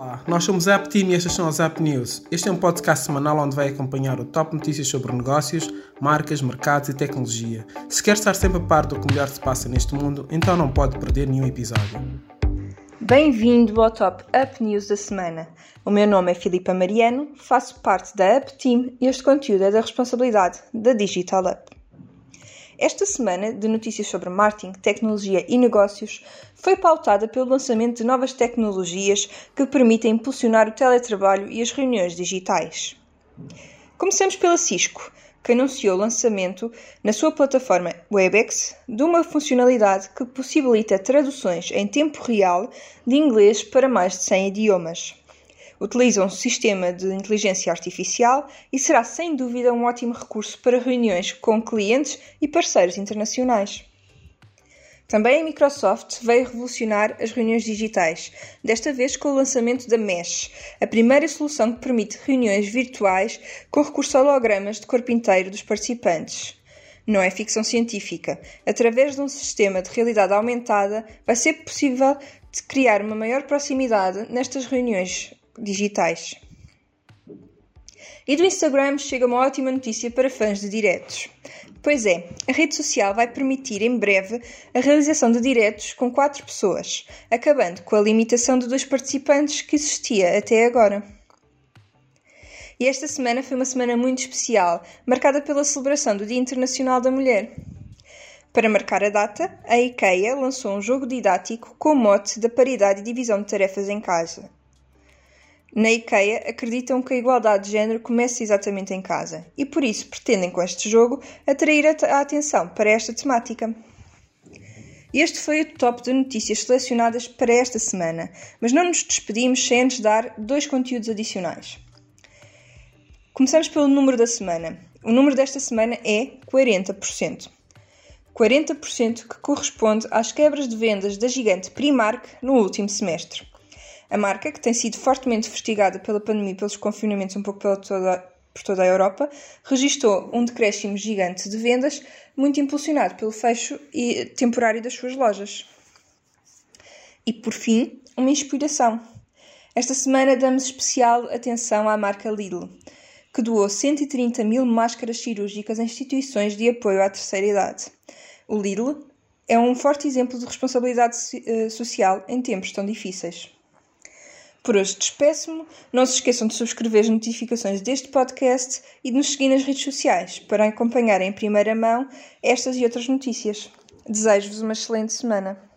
Olá, nós somos a App Team e estas são as App News. Este é um podcast semanal onde vai acompanhar o top notícias sobre negócios, marcas, mercados e tecnologia. Se quer estar sempre a par do que melhor se passa neste mundo, então não pode perder nenhum episódio. Bem-vindo ao Top Up News da semana. O meu nome é Filipa Mariano, faço parte da Up Team e este conteúdo é da responsabilidade da Digital Up. Esta semana de notícias sobre marketing, tecnologia e negócios foi pautada pelo lançamento de novas tecnologias que permitem impulsionar o teletrabalho e as reuniões digitais. Comecemos pela Cisco, que anunciou o lançamento na sua plataforma Webex de uma funcionalidade que possibilita traduções em tempo real de inglês para mais de 100 idiomas utiliza um sistema de inteligência artificial e será sem dúvida um ótimo recurso para reuniões com clientes e parceiros internacionais. Também a Microsoft veio revolucionar as reuniões digitais, desta vez com o lançamento da Mesh, a primeira solução que permite reuniões virtuais com recurso a hologramas de corpo inteiro dos participantes. Não é ficção científica. Através de um sistema de realidade aumentada, vai ser possível criar uma maior proximidade nestas reuniões digitais. E do Instagram chega uma ótima notícia para fãs de diretos. Pois é, a rede social vai permitir em breve a realização de diretos com quatro pessoas, acabando com a limitação de dois participantes que existia até agora. E esta semana foi uma semana muito especial, marcada pela celebração do Dia Internacional da Mulher. Para marcar a data, a IKEA lançou um jogo didático com o mote da paridade e divisão de tarefas em casa. Na IKEA acreditam que a igualdade de género começa exatamente em casa e por isso pretendem com este jogo atrair a atenção para esta temática. Este foi o top de notícias selecionadas para esta semana, mas não nos despedimos sem antes dar dois conteúdos adicionais. Começamos pelo número da semana. O número desta semana é 40%. 40% que corresponde às quebras de vendas da gigante Primark no último semestre. A marca, que tem sido fortemente investigada pela pandemia e pelos confinamentos um pouco pela toda, por toda a Europa, registrou um decréscimo gigante de vendas, muito impulsionado pelo fecho e temporário das suas lojas. E, por fim, uma inspiração. Esta semana damos especial atenção à marca Lidl, que doou 130 mil máscaras cirúrgicas a instituições de apoio à terceira idade. O Lidl é um forte exemplo de responsabilidade eh, social em tempos tão difíceis. Por hoje despeço-me. Não se esqueçam de subscrever as notificações deste podcast e de nos seguir nas redes sociais para acompanhar em primeira mão estas e outras notícias. Desejo-vos uma excelente semana.